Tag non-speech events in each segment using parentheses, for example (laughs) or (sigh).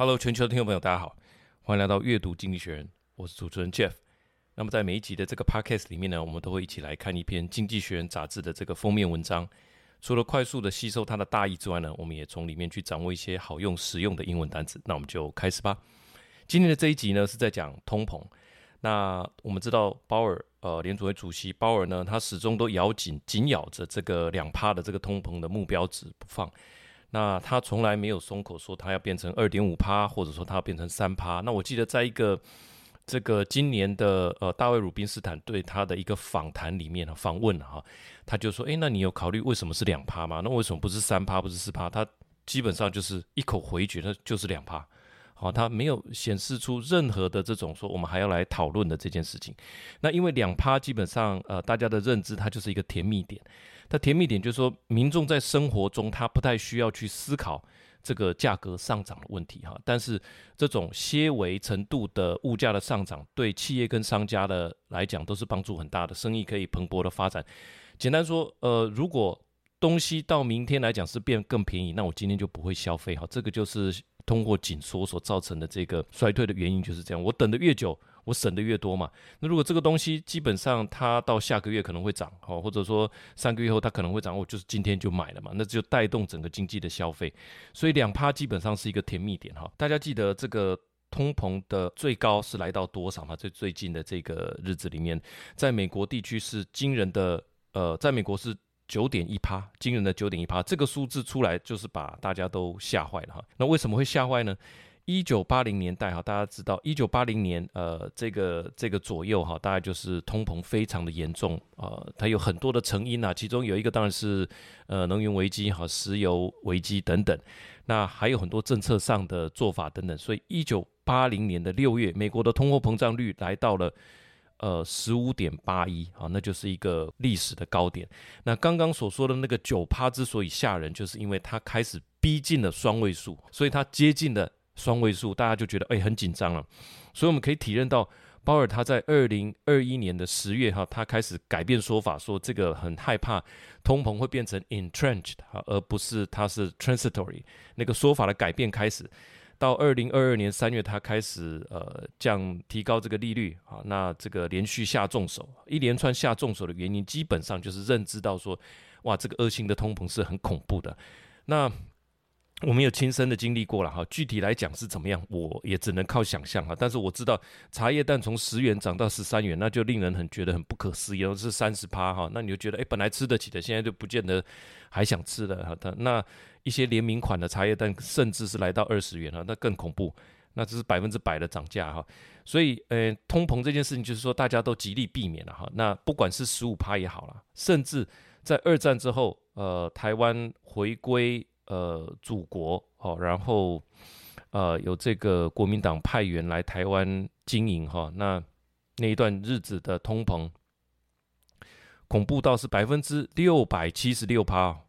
Hello，全球的听众朋友，大家好，欢迎来到阅读经济学人，我是主持人 Jeff。那么在每一集的这个 Podcast 里面呢，我们都会一起来看一篇《经济学人》杂志的这个封面文章。除了快速的吸收它的大意之外呢，我们也从里面去掌握一些好用、实用的英文单词。那我们就开始吧。今天的这一集呢，是在讲通膨。那我们知道鲍尔，呃，联储会主席鲍尔呢，他始终都咬紧、紧咬着这个两趴的这个通膨的目标值不放。那他从来没有松口说他要变成二点五趴，或者说他要变成三趴。那我记得在一个这个今年的呃大卫鲁宾斯坦对他的一个访谈里面访问哈，他就说：诶，那你有考虑为什么是两趴吗？那为什么不是三趴，不是四趴？他基本上就是一口回绝，那就是两趴。好，他没有显示出任何的这种说我们还要来讨论的这件事情。那因为两趴基本上呃大家的认知它就是一个甜蜜点。它甜蜜点就是说，民众在生活中他不太需要去思考这个价格上涨的问题哈，但是这种些微程度的物价的上涨，对企业跟商家的来讲都是帮助很大的，生意可以蓬勃的发展。简单说，呃，如果东西到明天来讲是变更便宜，那我今天就不会消费哈，这个就是通货紧缩所造成的这个衰退的原因就是这样，我等的越久。我省的越多嘛，那如果这个东西基本上它到下个月可能会涨，哦，或者说三个月后它可能会涨，我就是今天就买了嘛，那就带动整个经济的消费，所以两趴基本上是一个甜蜜点哈。大家记得这个通膨的最高是来到多少吗？在最近的这个日子里面，在美国地区是惊人的，呃，在美国是九点一趴，惊人的九点一趴，这个数字出来就是把大家都吓坏了哈。那为什么会吓坏呢？一九八零年代哈，大家知道一九八零年呃这个这个左右哈，大概就是通膨非常的严重呃，它有很多的成因呐，其中有一个当然是呃能源危机哈，石油危机等等，那还有很多政策上的做法等等，所以一九八零年的六月，美国的通货膨胀率来到了呃十五点八一啊，那就是一个历史的高点。那刚刚所说的那个九趴之所以吓人，就是因为它开始逼近了双位数，所以它接近了。双位数，大家就觉得哎、很紧张了，所以我们可以体认到鲍尔他在二零二一年的十月哈，他开始改变说法，说这个很害怕通膨会变成 entrenched 哈，而不是它是 transitory 那个说法的改变开始。到二零二二年三月，他开始呃降提高这个利率啊，那这个连续下重手，一连串下重手的原因，基本上就是认知到说，哇，这个恶性的通膨是很恐怖的。那我们有亲身的经历过了哈，具体来讲是怎么样，我也只能靠想象哈。但是我知道茶叶蛋从十元涨到十三元，那就令人很觉得很不可思议，是三十趴哈。那你就觉得，哎，本来吃得起的，现在就不见得还想吃了哈。那一些联名款的茶叶蛋，甚至是来到二十元哈，那更恐怖，那这是百分之百的涨价哈。所以，呃，通膨这件事情，就是说大家都极力避免了哈。那不管是十五趴也好了，甚至在二战之后，呃，台湾回归。呃，祖国哦，然后呃，有这个国民党派员来台湾经营哈，那那一段日子的通膨恐怖到是百分之六百七十六趴，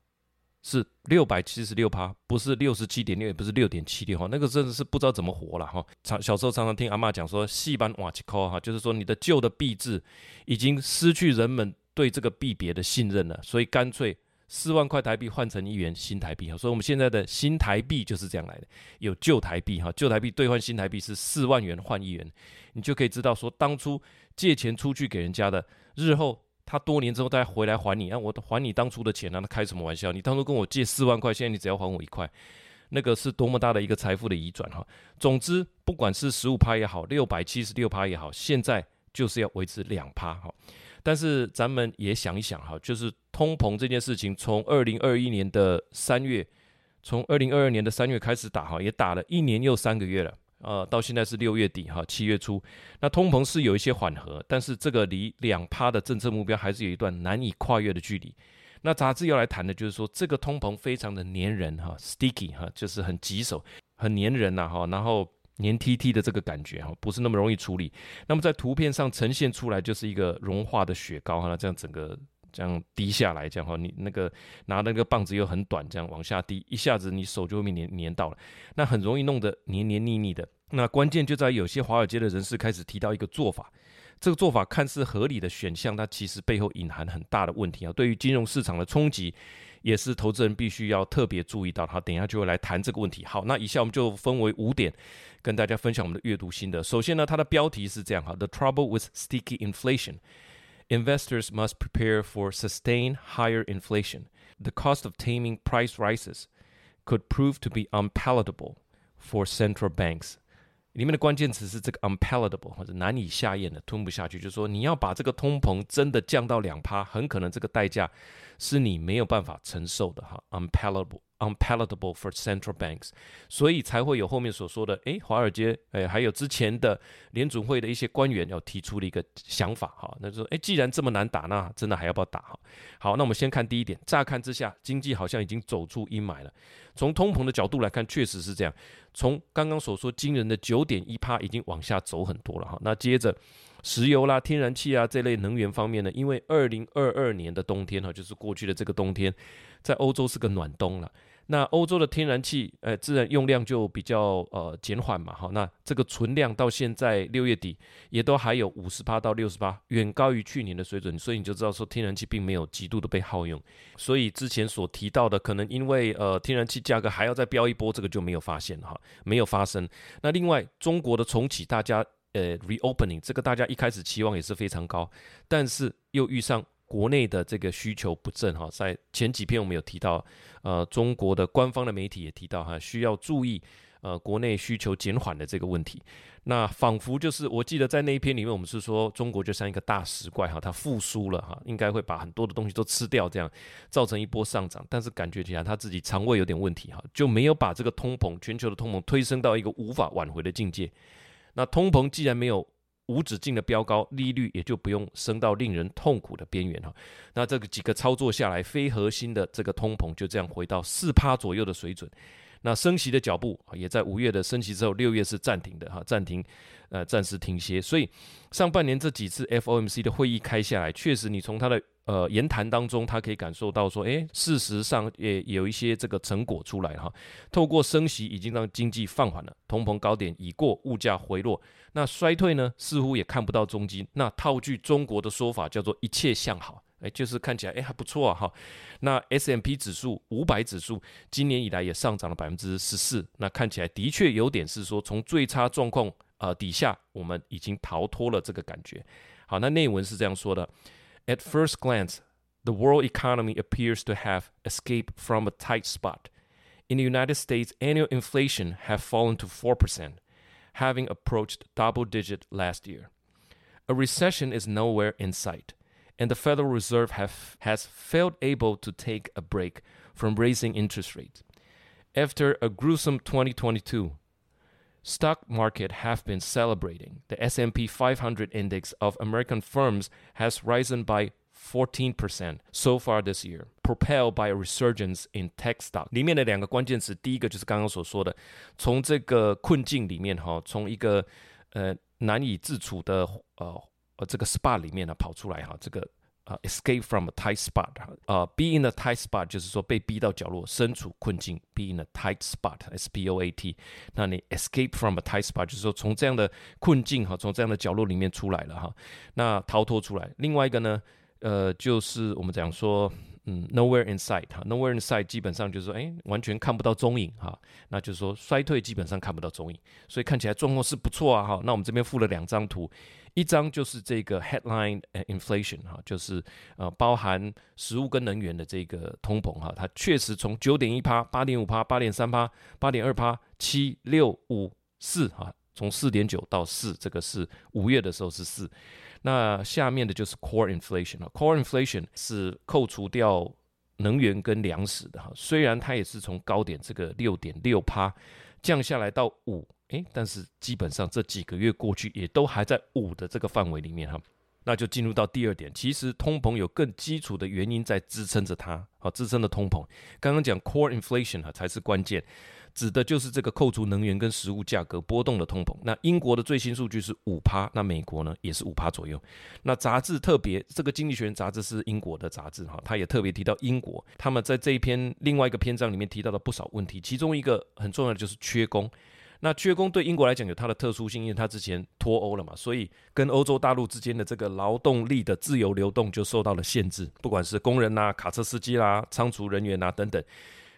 是六百七十六趴，不是六十七点六，也不是六点七六哈，那个真的是不知道怎么活了哈。常小时候常常听阿嬷讲说，戏班瓦奇科哈，就是说你的旧的币制已经失去人们对这个币别的信任了，所以干脆。四万块台币换成一元新台币哈，所以我们现在的新台币就是这样来的。有旧台币哈，旧台币兑换新台币是四万元换一元，你就可以知道说，当初借钱出去给人家的，日后他多年之后再回来还你，啊，我还你当初的钱啊，那开什么玩笑？你当初跟我借四万块，现在你只要还我一块，那个是多么大的一个财富的移转哈。总之，不管是十五趴也好，六百七十六趴也好，现在就是要维持两趴哈。但是咱们也想一想哈，就是通膨这件事情，从二零二一年的三月，从二零二二年的三月开始打哈，也打了一年又三个月了，呃，到现在是六月底哈，七月初，那通膨是有一些缓和，但是这个离两趴的政策目标还是有一段难以跨越的距离。那杂志要来谈的就是说，这个通膨非常的黏人哈，sticky 哈，就是很棘手，很黏人呐哈，然后。黏 T T 的这个感觉哈，不是那么容易处理。那么在图片上呈现出来就是一个融化的雪糕哈，这样整个这样滴下来，这样哈，你那个拿那个棒子又很短，这样往下滴，一下子你手就会被黏黏到了，那很容易弄得黏黏腻腻的。那关键就在有些华尔街的人士开始提到一个做法，这个做法看似合理的选项，它其实背后隐含很大的问题啊，对于金融市场的冲击也是投资人必须要特别注意到。好，等一下就会来谈这个问题。好，那以下我们就分为五点，跟大家分享我们的阅读心得。首先呢，它的标题是这样哈：The trouble with sticky inflation. Investors must prepare for sustained higher inflation. The cost of taming price rises could prove to be unpalatable for central banks. 里面的关键词是这个 unpalatable 或者难以下咽的，吞不下去。就是说，你要把这个通膨真的降到两趴，很可能这个代价是你没有办法承受的哈。unpalatable。Unpalatable for central banks，所以才会有后面所说的，诶，华尔街，诶，还有之前的联准会的一些官员要提出了一个想法，哈，那就说，诶，既然这么难打，那真的还要不要打？哈，好，那我们先看第一点，乍看之下，经济好像已经走出阴霾了。从通膨的角度来看，确实是这样。从刚刚所说惊人的九点一趴，已经往下走很多了，哈。那接着，石油啦、天然气啊这类能源方面呢，因为二零二二年的冬天，哈，就是过去的这个冬天，在欧洲是个暖冬了。那欧洲的天然气，呃，自然用量就比较呃减缓嘛，哈，那这个存量到现在六月底也都还有五十八到六十八，远高于去年的水准，所以你就知道说天然气并没有极度的被耗用，所以之前所提到的可能因为呃天然气价格还要再飙一波，这个就没有发现哈，没有发生。那另外中国的重启，大家呃 reopening 这个大家一开始期望也是非常高，但是又遇上。国内的这个需求不振哈，在前几篇我们有提到，呃，中国的官方的媒体也提到哈，需要注意呃国内需求减缓的这个问题。那仿佛就是我记得在那一篇里面，我们是说中国就像一个大食怪哈，它复苏了哈，应该会把很多的东西都吃掉，这样造成一波上涨。但是感觉起来他自己肠胃有点问题哈，就没有把这个通膨全球的通膨推升到一个无法挽回的境界。那通膨既然没有无止境的飙高，利率也就不用升到令人痛苦的边缘哈。那这个几个操作下来，非核心的这个通膨就这样回到四趴左右的水准。那升息的脚步也在五月的升息之后，六月是暂停的哈，暂停，呃，暂时停歇。所以上半年这几次 FOMC 的会议开下来，确实你从他的。呃，言谈当中，他可以感受到说，诶，事实上也有一些这个成果出来哈。透过升息，已经让经济放缓了，通膨高点已过，物价回落。那衰退呢，似乎也看不到踪迹。那套句中国的说法，叫做一切向好，诶，就是看起来诶还不错啊哈。那 S&P 指数五百指数今年以来也上涨了百分之十四，那看起来的确有点是说，从最差状况呃底下，我们已经逃脱了这个感觉。好，那内文是这样说的。At first glance, the world economy appears to have escaped from a tight spot. In the United States, annual inflation have fallen to 4%, having approached double digit last year. A recession is nowhere in sight, and the Federal Reserve have, has failed able to take a break from raising interest rates. After a gruesome 2022, stock market have been celebrating. The S&P 500 index of American firms has risen by 14% so far this year, propelled by a resurgence in tech stock. 里面的两个关键词，第一个就是刚刚所说的，从这个困境里面哈，从一个呃难以自处的呃 呃这个 SPA 里面呢跑出来哈，这个。啊、uh,，escape from a tight spot，啊、，BE IN a tight spot 就是说被逼到角落，身处困境，be in a tight spot，S P O A T。那你 escape from a tight spot 就是说从这样的困境哈，从这样的角落里面出来了哈，那逃脱出来。另外一个呢，呃，就是我们讲说。嗯，nowhere in sight 哈，nowhere in sight 基本上就是说，哎，完全看不到踪影哈，那就是说衰退基本上看不到踪影，所以看起来状况是不错啊哈。那我们这边附了两张图，一张就是这个 headline inflation 哈，就是呃包含食物跟能源的这个通膨哈，它确实从九点一趴、八点五趴、八点三趴、八点二趴、七六五四哈，从四点九到四，这个是五月的时候是四。那下面的就是 core inflation 啊，core inflation 是扣除掉能源跟粮食的哈，虽然它也是从高点这个六点六趴降下来到五，诶，但是基本上这几个月过去也都还在五的这个范围里面哈，那就进入到第二点，其实通膨有更基础的原因在支撑着它，好，支撑的通膨，刚刚讲 core inflation 哈才是关键。指的就是这个扣除能源跟食物价格波动的通膨。那英国的最新数据是五趴，那美国呢也是五趴左右。那杂志特别，这个经济学人杂志是英国的杂志哈，他也特别提到英国，他们在这一篇另外一个篇章里面提到了不少问题，其中一个很重要的就是缺工。那缺工对英国来讲有它的特殊性，因为它之前脱欧了嘛，所以跟欧洲大陆之间的这个劳动力的自由流动就受到了限制，不管是工人呐、卡车司机啦、仓储人员呐、啊、等等。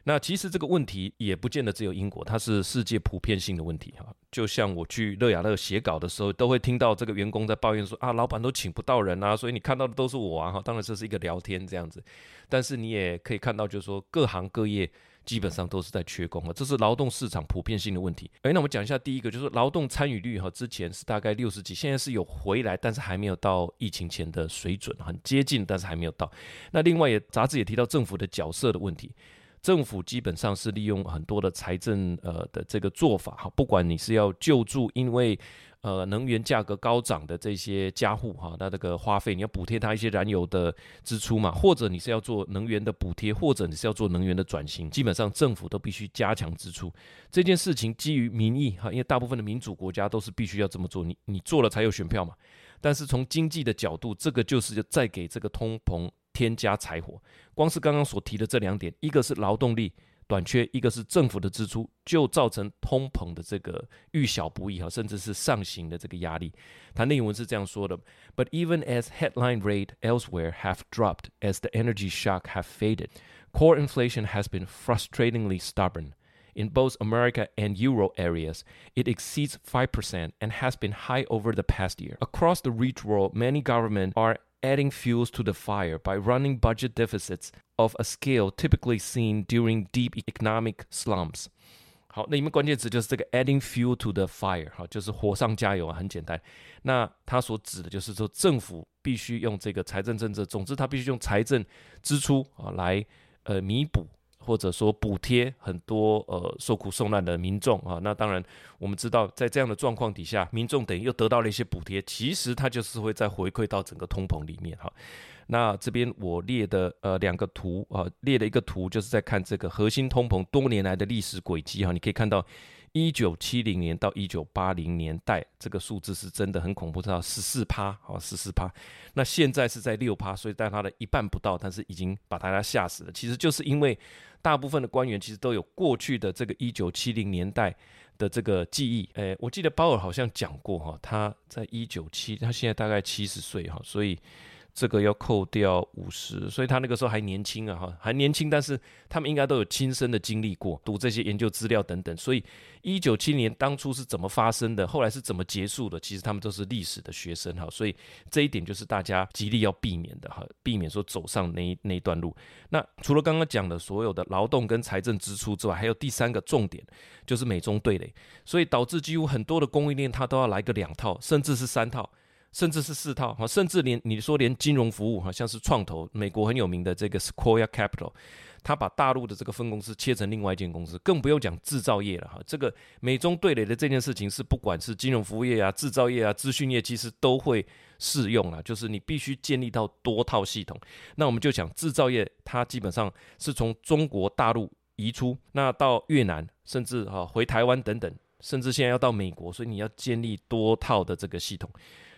那其实这个问题也不见得只有英国，它是世界普遍性的问题哈。就像我去乐雅乐写稿的时候，都会听到这个员工在抱怨说啊，老板都请不到人啊，所以你看到的都是我啊哈。当然这是一个聊天这样子，但是你也可以看到，就是说各行各业。基本上都是在缺工啊，这是劳动市场普遍性的问题。诶，那我们讲一下第一个，就是劳动参与率哈，之前是大概六十几，现在是有回来，但是还没有到疫情前的水准，很接近，但是还没有到。那另外也杂志也提到政府的角色的问题，政府基本上是利用很多的财政呃的这个做法哈，不管你是要救助，因为呃，能源价格高涨的这些家户哈，那这个花费你要补贴他一些燃油的支出嘛，或者你是要做能源的补贴，或者你是要做能源的转型，基本上政府都必须加强支出。这件事情基于民意哈，因为大部分的民主国家都是必须要这么做，你你做了才有选票嘛。但是从经济的角度，这个就是在给这个通膨添加柴火。光是刚刚所提的这两点，一个是劳动力。短缺，一个是政府的支出，就造成通膨的这个遇小不易哈，甚至是上行的这个压力。它内文是这样说的：But even as headline rate elsewhere have dropped as the energy shock have faded, core inflation has been frustratingly stubborn. In both America and Euro areas, it exceeds five percent and has been high over the past year. Across the rich world, many governments are adding fuels to the fire by running budget deficits of a scale typically seen during deep economic slumps。好，那你们关键词就是这个 adding fuel to the fire，好，就是火上加油啊，很简单。那它所指的就是说，政府必须用这个财政政策，总之它必须用财政支出啊来呃弥补。 或者说补贴很多呃受苦受难的民众啊，那当然我们知道，在这样的状况底下，民众等于又得到了一些补贴，其实它就是会再回馈到整个通膨里面哈。那这边我列的呃两个图啊，列了一个图，就是在看这个核心通膨多年来的历史轨迹哈，你可以看到。一九七零年到一九八零年代，这个数字是真的很恐怖，到十四趴，好，十四趴。那现在是在六趴，所以在它的一半不到，但是已经把大家吓死了。其实就是因为大部分的官员其实都有过去的这个一九七零年代的这个记忆。诶，我记得鲍尔好像讲过哈，他在一九七，他现在大概七十岁哈，所以。这个要扣掉五十，所以他那个时候还年轻啊，哈，还年轻，但是他们应该都有亲身的经历过，读这些研究资料等等，所以一九七零年当初是怎么发生的，后来是怎么结束的，其实他们都是历史的学生哈，所以这一点就是大家极力要避免的哈，避免说走上那那一段路。那除了刚刚讲的所有的劳动跟财政支出之外，还有第三个重点就是美中对垒，所以导致几乎很多的供应链它都要来个两套，甚至是三套。甚至是四套哈，甚至连你说连金融服务哈，像是创投，美国很有名的这个 Sequoia Capital，他把大陆的这个分公司切成另外一间公司，更不用讲制造业了哈。这个美中对垒的这件事情是不管是金融服务业啊、制造业啊、资讯业，其实都会适用啊，就是你必须建立到多套系统。那我们就讲制造业，它基本上是从中国大陆移出，那到越南，甚至哈回台湾等等，甚至现在要到美国，所以你要建立多套的这个系统。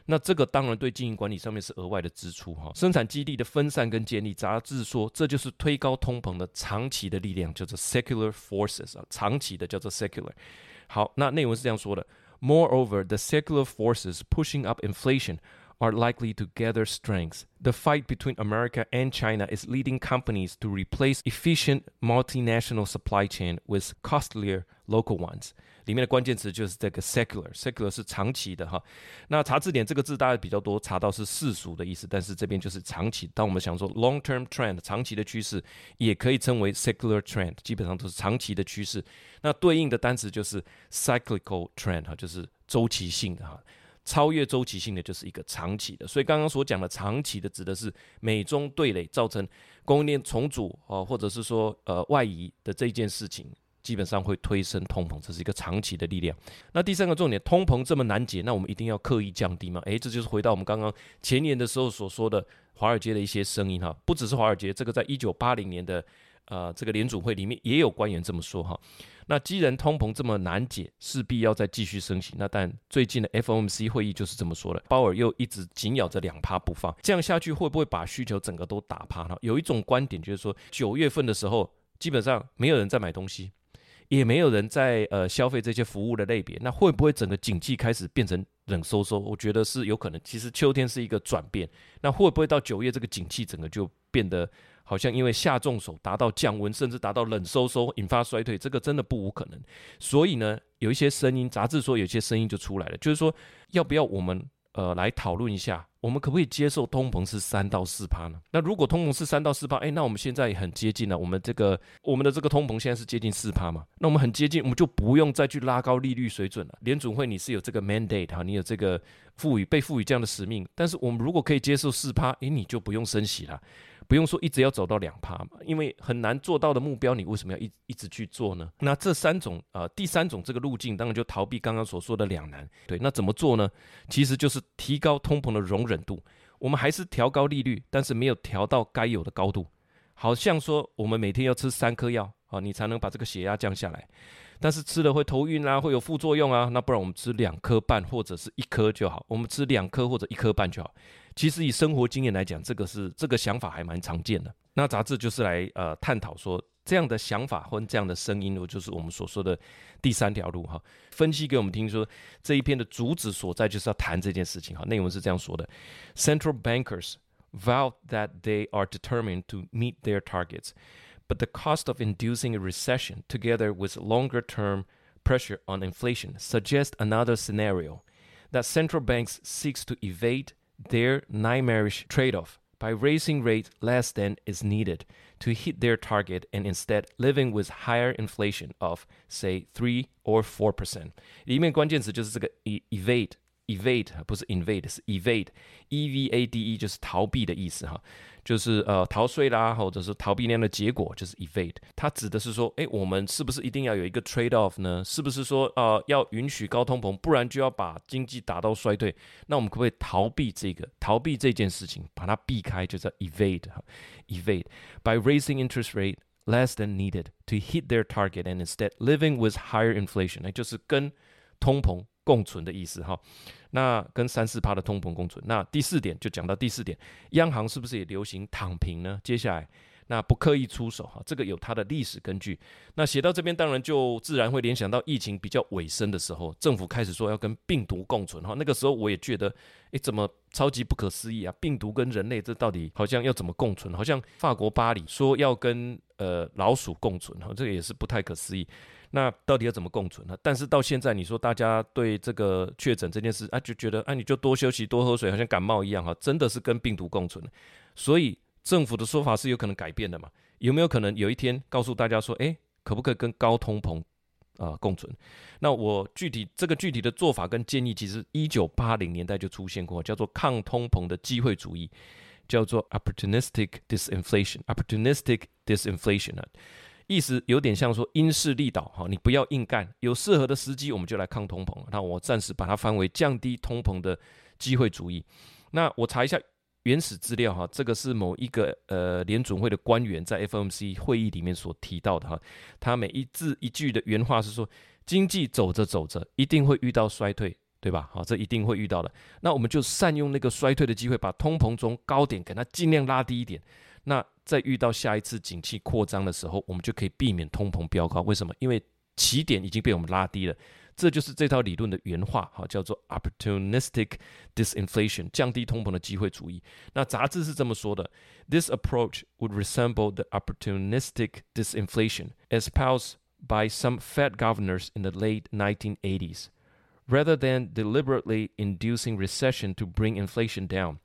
那这个当然对经营管理上面是额外的支出哈，生产基地的分散跟建立，杂志说这就是推高通膨的长期的力量，叫做 secular forces 啊，长期的叫做 secular。好，那内文是这样说的：Moreover, the secular forces pushing up inflation are likely to gather strength. The fight between America and China is leading companies to replace efficient multinational supply chain with costlier local ones. 里面的关键词就是这个 secular，secular 是长期的哈。那查字典这个字大家比较多，查到是世俗的意思，但是这边就是长期。当我们想说 long term trend 长期的趋势，也可以称为 secular trend，基本上都是长期的趋势。那对应的单词就是 cyclical trend 哈，就是周期性的哈。 超越周期性的就是一个长期的。所以刚刚所讲的长期的指的是美中对垒造成供应链重组啊，或者是说呃外移的这件事情。基本上会推升通膨，这是一个长期的力量。那第三个重点，通膨这么难解，那我们一定要刻意降低吗？诶，这就是回到我们刚刚前年的时候所说的华尔街的一些声音哈，不只是华尔街，这个在一九八零年的呃这个联准会里面也有官员这么说哈。那既然通膨这么难解，势必要再继续升息。那但最近的 FOMC 会议就是这么说的，鲍尔又一直紧咬着两趴不放，这样下去会不会把需求整个都打趴呢？有一种观点就是说，九月份的时候基本上没有人在买东西。也没有人在呃消费这些服务的类别，那会不会整个景气开始变成冷飕飕？我觉得是有可能。其实秋天是一个转变，那会不会到九月这个景气整个就变得好像因为下重手达到降温，甚至达到冷飕飕，引发衰退？这个真的不无可能。所以呢，有一些声音，杂志说有些声音就出来了，就是说要不要我们呃来讨论一下。我们可不可以接受通膨是三到四趴呢？那如果通膨是三到四趴，哎，那我们现在很接近了。我们这个我们的这个通膨现在是接近四趴嘛？那我们很接近，我们就不用再去拉高利率水准了。联准会你是有这个 mandate 哈，你有这个赋予被赋予这样的使命。但是我们如果可以接受四趴，哎，你就不用升息了。不用说一直要走到两趴，因为很难做到的目标，你为什么要一一直去做呢？那这三种啊、第三种这个路径，当然就逃避刚刚所说的两难。对，那怎么做呢？其实就是提高通膨的容忍度。我们还是调高利率，但是没有调到该有的高度。好像说我们每天要吃三颗药啊，你才能把这个血压降下来。但是吃了会头晕啊，会有副作用啊。那不然我们吃两颗半或者是一颗就好。我们吃两颗或者一颗半就好。其实以生活经验来讲，这个是这个想法还蛮常见的。那杂志就是来呃探讨说这样的想法或这样的声音，就是我们所说的第三条路哈。分析给我们听说这一篇的主旨所在就是要谈这件事情哈。内容是这样说的：Central bankers vow that they are determined to meet their targets, but the cost of inducing a recession, together with longer-term pressure on inflation, suggest another scenario that central banks seeks to evade their nightmarish trade-off by raising rates less than is needed to hit their target and instead living with higher inflation of say three or four percent。里面关键词就是这个 evade，evade 不是 invade，是 evade，e v a d e 就是逃避的意思哈。就是呃逃税啦，或者是逃避那样的结果，就是 evade。它指的是说，诶，我们是不是一定要有一个 trade off 呢？是不是说呃要允许高通膨，不然就要把经济打到衰退？那我们可不可以逃避这个，逃避这件事情，把它避开，就叫 evade 哈，evade by raising interest rate less than needed to hit their target and instead living with higher inflation，那就是跟通膨 共存的意思哈。那跟三四趴的通膨共存。那第四点就讲到第四点，央行是不是也流行躺平呢？接下来，那不刻意出手哈，这个有它的历史根据。那写到这边，当然就自然会联想到疫情比较尾声的时候，政府开始说要跟病毒共存哈。那个时候我也觉得，诶，怎么超级不可思议啊？病毒跟人类这到底好像要怎么共存？好像法国巴黎说要跟呃老鼠共存哈，这个也是不太可思议。那到底要怎么共存呢？但是到现在，你说大家对这个确诊这件事啊，就觉得啊，你就多休息、多喝水，好像感冒一样哈，真的是跟病毒共存。所以政府的说法是有可能改变的嘛？有没有可能有一天告诉大家说，诶，可不可以跟高通膨啊共存？那我具体这个具体的做法跟建议，其实一九八零年代就出现过，叫做抗通膨的机会主义，叫做 opportunistic disinflation，opportunistic disinflation 啊。意思有点像说因势利导哈，你不要硬干，有适合的时机我们就来抗通膨。那我暂时把它翻为降低通膨的机会主义。那我查一下原始资料哈，这个是某一个呃联准会的官员在 FOMC 会议里面所提到的哈。他每一字一句的原话是说，经济走着走着一定会遇到衰退，对吧？好，这一定会遇到的。那我们就善用那个衰退的机会，把通膨从高点给它尽量拉低一点。那在遇到下一次景气扩张的时候，我们就可以避免通膨飙高。为什么？因为起点已经被我们拉低了。这就是这套理论的原话，哈，叫做 opportunistic disinflation，降低通膨的机会主义。那杂志是这么说的：This approach would resemble the opportunistic disinflation espoused by some Fed governors in the late 1980s. Rather than deliberately inducing recession to bring inflation down,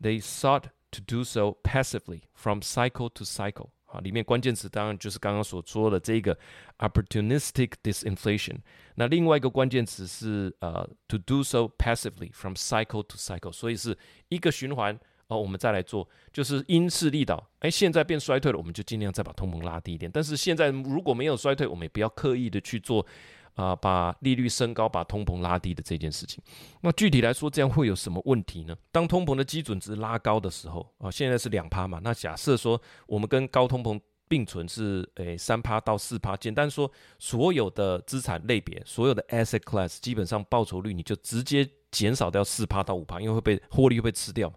they sought To do so passively from cycle to cycle，啊，里面关键词当然就是刚刚所说的这个 opportunistic disinflation。那另外一个关键词是呃，to do so passively from cycle to cycle，所以是一个循环哦。我们再来做，就是因势利导。哎，现在变衰退了，我们就尽量再把通膨拉低一点。但是现在如果没有衰退，我们也不要刻意的去做。啊、把利率升高，把通膨拉低的这件事情，那具体来说，这样会有什么问题呢？当通膨的基准值拉高的时候，啊、现在是两趴嘛，那假设说我们跟高通膨并存是诶三趴到四趴，简单说，所有的资产类别，所有的 asset class，基本上报酬率你就直接减少掉四趴到五趴，因为会被获利会被吃掉，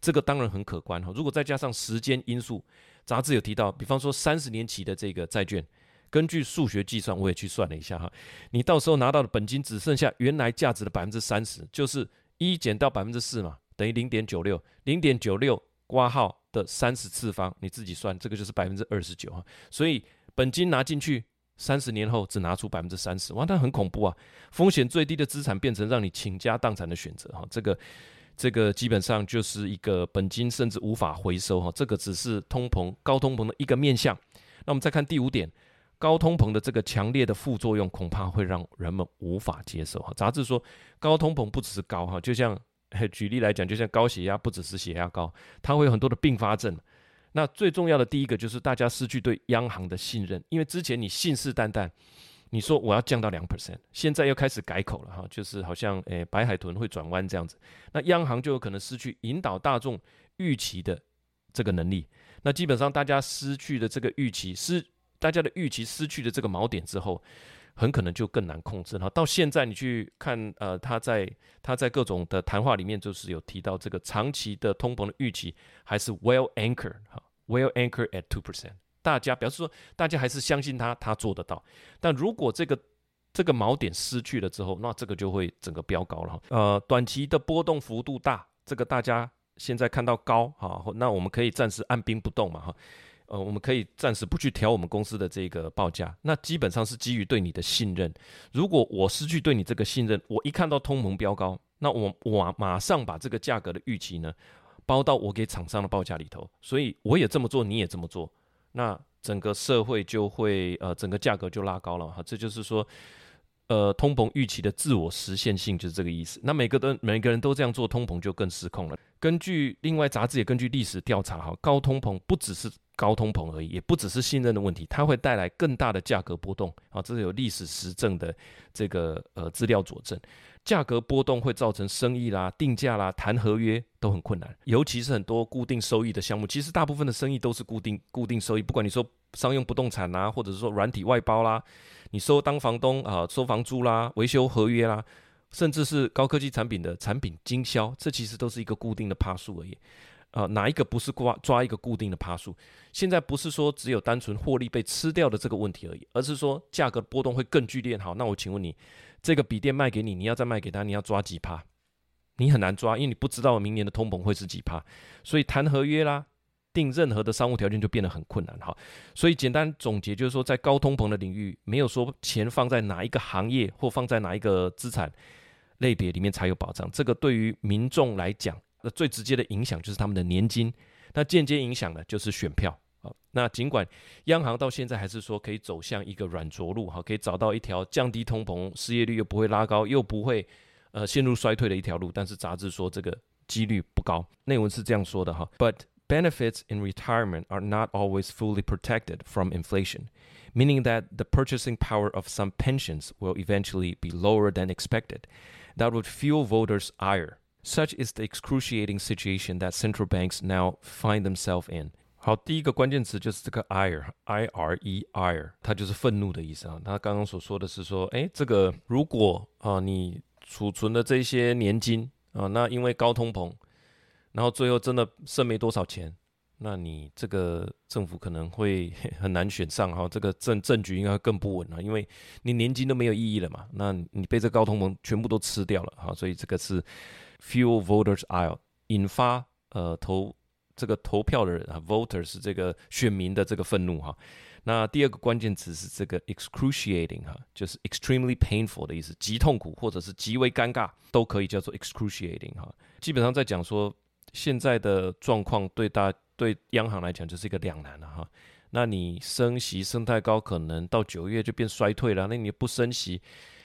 这个当然很可观哈。如果再加上时间因素，杂志有提到，比方说三十年期的这个债券。根据数学计算，我也去算了一下哈，你到时候拿到的本金只剩下原来价值的百分之三十，就是一减到百分之四嘛，等于零点九六，零点九六括号的三十次方，你自己算，这个就是百分之二十九哈。所以本金拿进去，三十年后只拿出百分之三十，哇，那很恐怖啊！风险最低的资产变成让你倾家荡产的选择哈，这个。这个基本上就是一个本金甚至无法回收哈，这个只是通膨高通膨的一个面向。那我们再看第五点，高通膨的这个强烈的副作用恐怕会让人们无法接受哈。杂志说，高通膨不只是高哈，就像 (laughs) 举例来讲，就像高血压不只是血压高，它会有很多的并发症。那最重要的第一个就是大家失去对央行的信任，因为之前你信誓旦旦。你说我要降到两 percent，现在又开始改口了哈，就是好像诶白海豚会转弯这样子，那央行就有可能失去引导大众预期的这个能力。那基本上大家失去的这个预期，失大家的预期失去的这个锚点之后，很可能就更难控制。哈，到现在你去看呃他在他在各种的谈话里面，就是有提到这个长期的通膨的预期还是 well anchored 哈，well anchored at two percent。大家表示说，大家还是相信他，他做得到。但如果这个这个锚点失去了之后，那这个就会整个飙高了。呃，短期的波动幅度大，这个大家现在看到高哈，那我们可以暂时按兵不动嘛哈。呃，我们可以暂时不去调我们公司的这个报价，那基本上是基于对你的信任。如果我失去对你这个信任，我一看到通膨飙高，那我我马上把这个价格的预期呢包到我给厂商的报价里头。所以我也这么做，你也这么做。那整个社会就会呃，整个价格就拉高了哈，这就是说，呃，通膨预期的自我实现性就是这个意思。那每个都每个人都这样做，通膨就更失控了。根据另外杂志也根据历史调查哈，高通膨不只是高通膨而已，也不只是信任的问题，它会带来更大的价格波动啊，这是有历史实证的这个呃资料佐证。价格波动会造成生意啦、定价啦、谈合约都很困难，尤其是很多固定收益的项目。其实大部分的生意都是固定固定收益，不管你说商用不动产啦，或者是说软体外包啦，你收当房东啊、收房租啦、维修合约啦，甚至是高科技产品的产品经销，这其实都是一个固定的趴数而已。啊，哪一个不是抓抓一个固定的趴数？现在不是说只有单纯获利被吃掉的这个问题而已，而是说价格波动会更剧烈。好，那我请问你。这个笔电卖给你，你要再卖给他，你要抓几趴？你很难抓，因为你不知道明年的通膨会是几趴，所以谈合约啦，定任何的商务条件就变得很困难哈。所以简单总结就是说，在高通膨的领域，没有说钱放在哪一个行业或放在哪一个资产类别里面才有保障。这个对于民众来讲，那最直接的影响就是他们的年金，那间接影响的就是选票。那尽管央行到现在还是说可以走向一个软着陆，哈，可以找到一条降低通膨、失业率又不会拉高、又不会呃陷入衰退的一条路，但是杂志说这个几率不高。内文是这样说的哈：But benefits in retirement are not always fully protected from inflation, meaning that the purchasing power of some pensions will eventually be lower than expected. That would fuel voters' ire. Such is the excruciating situation that central banks now find themselves in. 好，第一个关键词就是这个 ire，i r e ire，它就是愤怒的意思啊。他刚刚所说的是说，诶，这个如果啊你储存的这些年金啊，那因为高通膨，然后最后真的剩没多少钱，那你这个政府可能会 (laughs) 很难选上哈，这个政政局应该更不稳了，因为你年金都没有意义了嘛，那你被这高通膨全部都吃掉了哈，所以这个是 fuel voters ire，引发呃投。这个投票的人啊，voter 是这个选民的这个愤怒哈。那第二个关键词是这个 excruciating 哈，就是 extremely painful 的意思，极痛苦或者是极为尴尬，都可以叫做 excruciating 哈。基本上在讲说现在的状况对大对央行来讲就是一个两难了哈。那你升息升太高，可能到九月就变衰退了。那你不升息，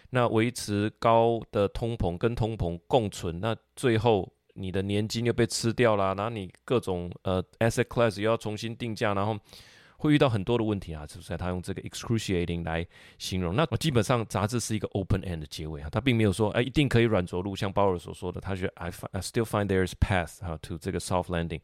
那维持高的通膨跟通膨共存，那最后。你的年金又被吃掉了，然后你各种呃 asset class 又要重新定价，然后会遇到很多的问题啊，是不是？他用这个 excruciating 来形容。那基本上杂志是一个 open end 的结尾啊，他并没有说哎一定可以软着陆，像鲍尔所说的，他觉得 I, I still find there is path 哈 to 这个 soft landing。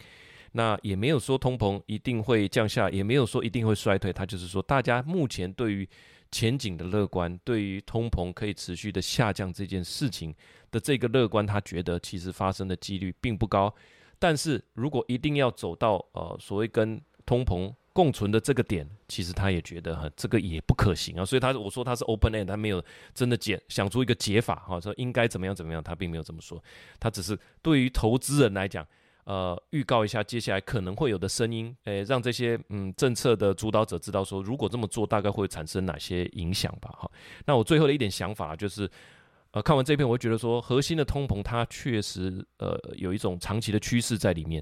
那也没有说通膨一定会降下，也没有说一定会衰退，他就是说大家目前对于前景的乐观，对于通膨可以持续的下降这件事情的这个乐观，他觉得其实发生的几率并不高。但是如果一定要走到呃所谓跟通膨共存的这个点，其实他也觉得哈，这个也不可行啊。所以他我说他是 open end，他没有真的解想出一个解法哈，说应该怎么样怎么样，他并没有这么说。他只是对于投资人来讲，呃，预告一下接下来可能会有的声音，诶，让这些嗯政策的主导者知道说，如果这么做，大概会产生哪些影响吧。哈，那我最后的一点想法就是。呃，看完这篇，我会觉得说，核心的通膨它确实呃有一种长期的趋势在里面。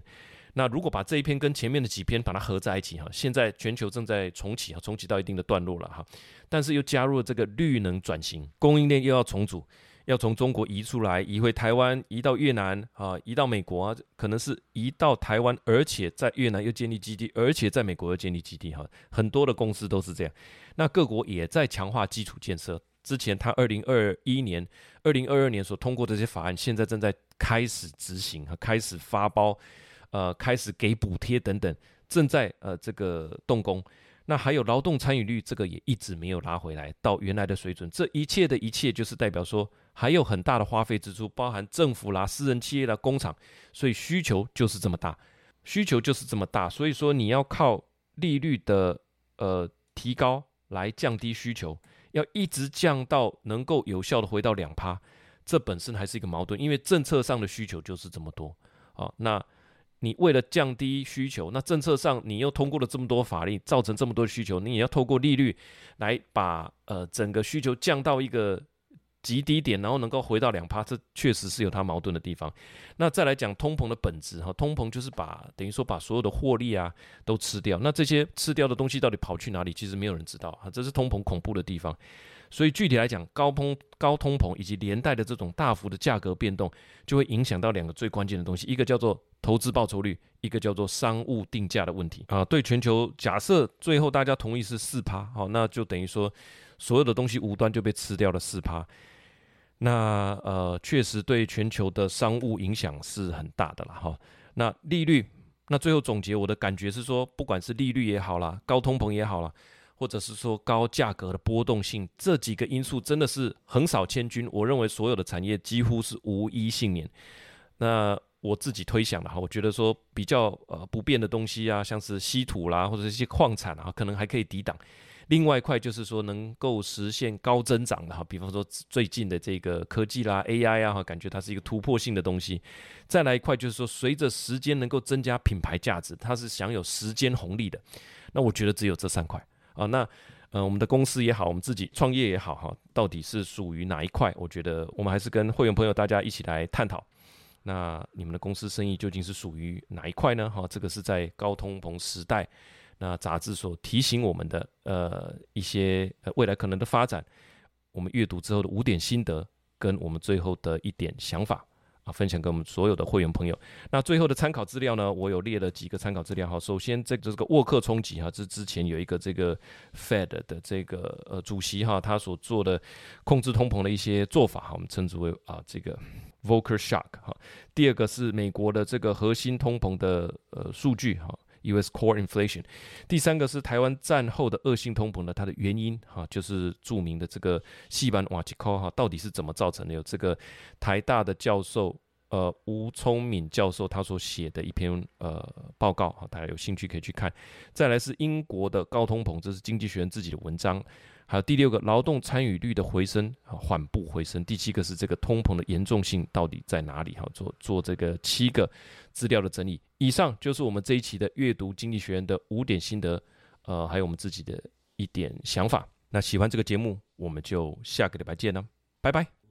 那如果把这一篇跟前面的几篇把它合在一起哈，现在全球正在重启哈，重启到一定的段落了哈，但是又加入了这个绿能转型，供应链又要重组，要从中国移出来，移回台湾，移到越南啊，移到美国啊，可能是移到台湾，而且在越南又建立基地，而且在美国又建立基地哈，很多的公司都是这样。那各国也在强化基础建设。之前他二零二一年、二零二二年所通过的这些法案，现在正在开始执行和开始发包，呃，开始给补贴等等，正在呃这个动工。那还有劳动参与率，这个也一直没有拉回来到原来的水准。这一切的一切，就是代表说还有很大的花费支出，包含政府啦、私人企业啦、工厂，所以需求就是这么大，需求就是这么大。所以说你要靠利率的呃提高来降低需求。要一直降到能够有效的回到两趴，这本身还是一个矛盾，因为政策上的需求就是这么多啊。那你为了降低需求，那政策上你又通过了这么多法令，造成这么多需求，你也要透过利率来把呃整个需求降到一个。极低点，然后能够回到两趴，这确实是有它矛盾的地方。那再来讲通膨的本质哈，通膨就是把等于说把所有的获利啊都吃掉。那这些吃掉的东西到底跑去哪里？其实没有人知道啊，这是通膨恐怖的地方。所以具体来讲，高通高通膨以及连带的这种大幅的价格变动，就会影响到两个最关键的东西，一个叫做投资报酬率，一个叫做商务定价的问题啊。对全球，假设最后大家同意是四趴，好，那就等于说所有的东西无端就被吃掉了四趴。那呃，确实对全球的商务影响是很大的了哈。那利率，那最后总结我的感觉是说，不管是利率也好啦，高通膨也好啦，或者是说高价格的波动性，这几个因素真的是横扫千军。我认为所有的产业几乎是无一幸免。那我自己推想的哈，我觉得说比较呃不变的东西啊，像是稀土啦，或者一些矿产啊，可能还可以抵挡。另外一块就是说能够实现高增长的哈，比方说最近的这个科技啦、AI 啊哈，感觉它是一个突破性的东西。再来一块就是说，随着时间能够增加品牌价值，它是享有时间红利的。那我觉得只有这三块啊。那呃，我们的公司也好，我们自己创业也好哈，到底是属于哪一块？我觉得我们还是跟会员朋友大家一起来探讨。那你们的公司生意究竟是属于哪一块呢？哈，这个是在高通膨时代。那杂志所提醒我们的呃一些呃未来可能的发展，我们阅读之后的五点心得，跟我们最后的一点想法啊，分享给我们所有的会员朋友。那最后的参考资料呢，我有列了几个参考资料哈。首先，这个这个沃克冲击哈，这之前有一个这个 Fed 的这个呃主席哈，他所做的控制通膨的一些做法哈，我们称之为啊这个 Volcker Shock 哈。第二个是美国的这个核心通膨的呃数据哈。U.S. Core Inflation，第三个是台湾战后的恶性通膨呢它的原因哈，就是著名的这个细板瓦基科哈，到底是怎么造成的？有这个台大的教授呃吴聪敏教授他所写的一篇呃报告哈，大家有兴趣可以去看。再来是英国的高通膨，这是经济学人自己的文章。还有第六个劳动参与率的回升，缓步回升。第七个是这个通膨的严重性到底在哪里？哈，做做这个七个资料的整理。以上就是我们这一期的阅读经济学人的五点心得，呃，还有我们自己的一点想法。那喜欢这个节目，我们就下个礼拜见了，拜拜。